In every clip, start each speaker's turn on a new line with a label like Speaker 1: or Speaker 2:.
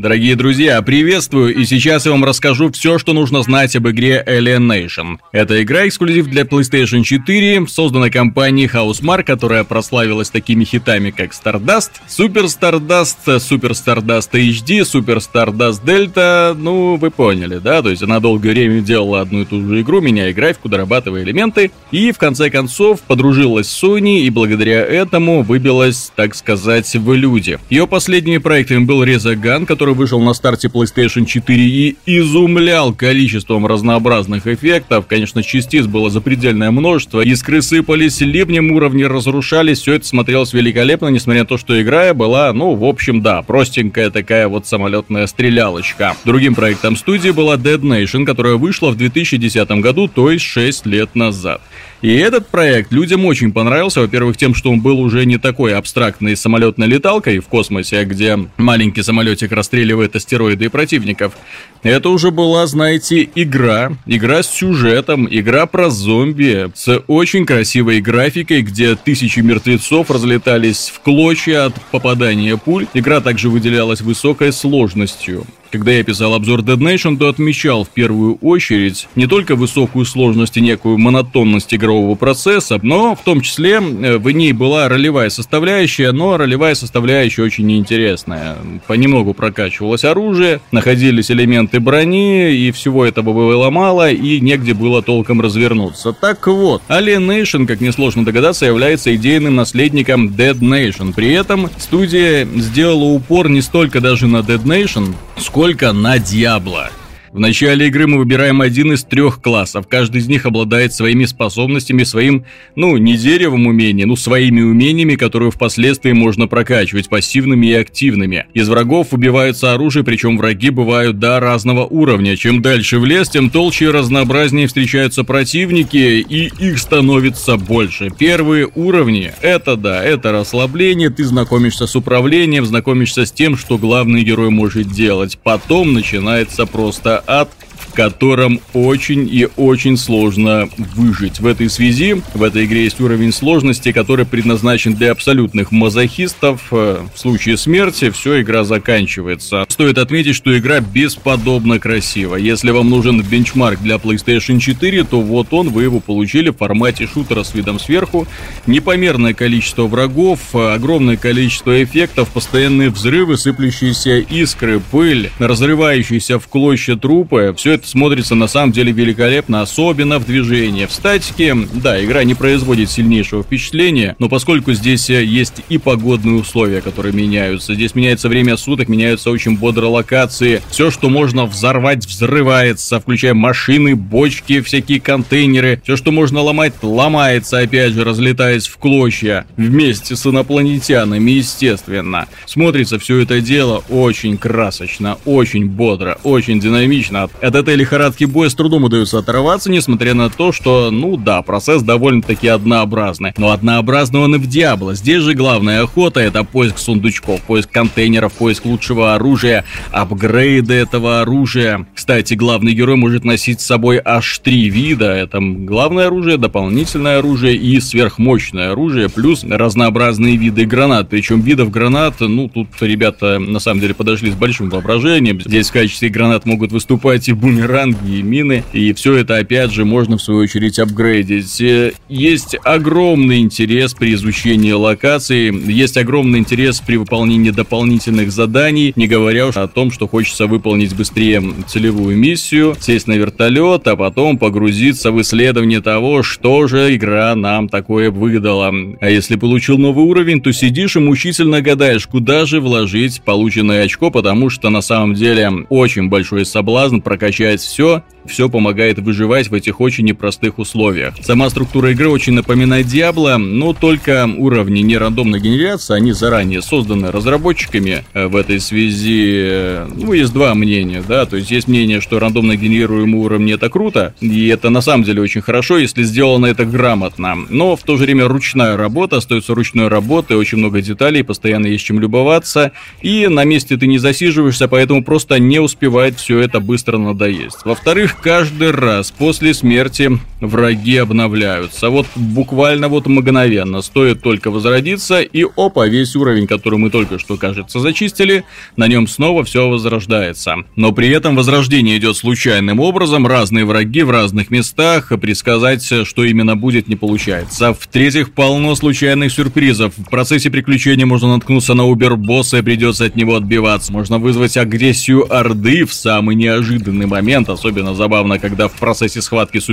Speaker 1: Дорогие друзья, приветствую, и сейчас я вам расскажу все, что нужно знать об игре Alien Nation. Эта игра эксклюзив для PlayStation 4, создана компанией Housemark, которая прославилась такими хитами, как Stardust, Super Stardust, Super Stardust HD, Super Stardust Delta, ну, вы поняли, да? То есть она долгое время делала одну и ту же игру, меняя графику, дорабатывая элементы, и в конце концов подружилась с Sony, и благодаря этому выбилась, так сказать, в люди. Ее последними проектами был Rezagun, который который вышел на старте PlayStation 4 и изумлял количеством разнообразных эффектов. Конечно, частиц было запредельное множество. Искры сыпались, ливнем уровни разрушались. Все это смотрелось великолепно, несмотря на то, что игра была, ну, в общем, да, простенькая такая вот самолетная стрелялочка. Другим проектом студии была Dead Nation, которая вышла в 2010 году, то есть 6 лет назад. И этот проект людям очень понравился, во-первых, тем, что он был уже не такой абстрактной самолетной леталкой в космосе, где маленький самолетик расстреливает астероиды и противников. Это уже была, знаете, игра, игра с сюжетом, игра про зомби, с очень красивой графикой, где тысячи мертвецов разлетались в клочья от попадания пуль. Игра также выделялась высокой сложностью. Когда я писал обзор Dead Nation, то отмечал в первую очередь не только высокую сложность и некую монотонность игрового процесса, но в том числе э, в ней была ролевая составляющая, но ролевая составляющая очень неинтересная. Понемногу прокачивалось оружие, находились элементы брони, и всего этого было мало, и негде было толком развернуться. Так вот, Alien Nation, как несложно догадаться, является идейным наследником Dead Nation. При этом студия сделала упор не столько даже на Dead Nation, сколько на Диабло. В начале игры мы выбираем один из трех классов. Каждый из них обладает своими способностями, своим, ну, не деревом умений, ну, своими умениями, которые впоследствии можно прокачивать, пассивными и активными. Из врагов выбиваются оружие, причем враги бывают до разного уровня. Чем дальше в лес, тем толще и разнообразнее встречаются противники, и их становится больше. Первые уровни, это да, это расслабление, ты знакомишься с управлением, знакомишься с тем, что главный герой может делать. Потом начинается просто от котором очень и очень сложно выжить. В этой связи, в этой игре есть уровень сложности, который предназначен для абсолютных мазохистов. Э, в случае смерти все, игра заканчивается. Стоит отметить, что игра бесподобно красива. Если вам нужен бенчмарк для PlayStation 4, то вот он, вы его получили в формате шутера с видом сверху. Непомерное количество врагов, огромное количество эффектов, постоянные взрывы, сыплющиеся искры, пыль, разрывающиеся в клочья трупы. Все это смотрится на самом деле великолепно, особенно в движении. В статике, да, игра не производит сильнейшего впечатления, но поскольку здесь э, есть и погодные условия, которые меняются, здесь меняется время суток, меняются очень бодро локации, все, что можно взорвать, взрывается, включая машины, бочки, всякие контейнеры, все, что можно ломать, ломается, опять же, разлетаясь в клочья, вместе с инопланетянами, естественно. Смотрится все это дело очень красочно, очень бодро, очень динамично. От этой лихорадки боя с трудом удается оторваться, несмотря на то, что, ну да, процесс довольно-таки однообразный. Но однообразный он и в Диабло. Здесь же главная охота это поиск сундучков, поиск контейнеров, поиск лучшего оружия, апгрейды этого оружия. Кстати, главный герой может носить с собой аж три вида. Это главное оружие, дополнительное оружие и сверхмощное оружие, плюс разнообразные виды гранат. Причем видов гранат, ну, тут ребята на самом деле подошли с большим воображением. Здесь в качестве гранат могут выступать и бумеранги, бумеранги и мины. И все это, опять же, можно в свою очередь апгрейдить. Э, есть огромный интерес при изучении локации, есть огромный интерес при выполнении дополнительных заданий, не говоря уж о том, что хочется выполнить быстрее целевую миссию, сесть на вертолет, а потом погрузиться в исследование того, что же игра нам такое выдала. А если получил новый уровень, то сидишь и мучительно гадаешь, куда же вложить полученное очко, потому что на самом деле очень большой соблазн прокачать получать все, все помогает выживать в этих очень непростых условиях. Сама структура игры очень напоминает Diablo, но только уровни не рандомной генерации, они заранее созданы разработчиками. Э, в этой связи, э, ну, есть два мнения, да, то есть есть мнение, что рандомно генерируемые уровни это круто, и это на самом деле очень хорошо, если сделано это грамотно, но в то же время ручная работа, остается ручной работой, очень много деталей, постоянно есть чем любоваться, и на месте ты не засиживаешься, поэтому просто не успевает все это быстро надоесть есть. Во-вторых, каждый раз после смерти враги обновляются. Вот буквально вот мгновенно. Стоит только возродиться, и опа, весь уровень, который мы только что, кажется, зачистили, на нем снова все возрождается. Но при этом возрождение идет случайным образом, разные враги в разных местах, предсказать, что именно будет, не получается. В-третьих, полно случайных сюрпризов. В процессе приключения можно наткнуться на убер-босса и придется от него отбиваться. Можно вызвать агрессию Орды в самый неожиданный момент. Особенно забавно, когда в процессе схватки с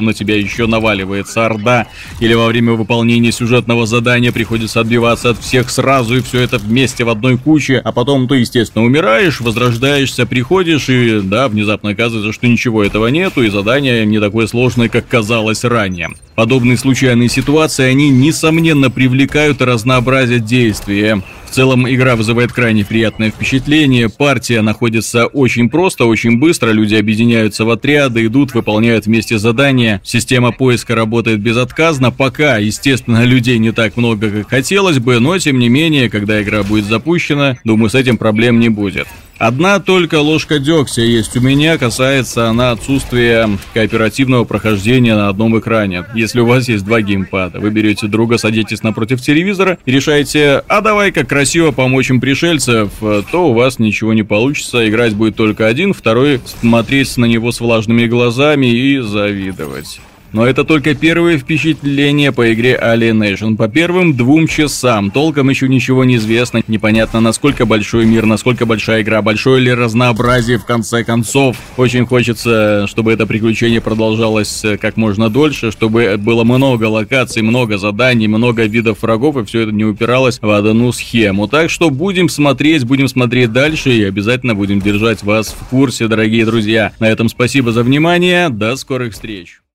Speaker 1: на тебя еще наваливается Орда. Или во время выполнения сюжетного задания приходится отбиваться от всех сразу и все это вместе в одной куче. А потом ты, естественно, умираешь, возрождаешься, приходишь и, да, внезапно оказывается, что ничего этого нету и задание не такое сложное, как казалось ранее. Подобные случайные ситуации, они, несомненно, привлекают и разнообразят действия. В целом игра вызывает крайне приятное впечатление, партия находится очень просто, очень быстро, люди объединяются в отряды, идут, выполняют вместе задания, система поиска работает безотказно, пока, естественно, людей не так много, как хотелось бы, но тем не менее, когда игра будет запущена, думаю, с этим проблем не будет. Одна только ложка дегтя есть у меня, касается она отсутствия кооперативного прохождения на одном экране. Если у вас есть два геймпада, вы берете друга, садитесь напротив телевизора и решаете, а давай как красиво помочь им пришельцев, то у вас ничего не получится, играть будет только один, второй смотреть на него с влажными глазами и завидовать. Но это только первые впечатления по игре Alienation. По первым двум часам толком еще ничего не известно. Непонятно, насколько большой мир, насколько большая игра, большое ли разнообразие в конце концов. Очень хочется, чтобы это приключение продолжалось э, как можно дольше, чтобы было много локаций, много заданий, много видов врагов, и все это не упиралось в одну схему. Так что будем смотреть, будем смотреть дальше и обязательно будем держать вас в курсе, дорогие друзья. На этом спасибо за внимание, до скорых встреч.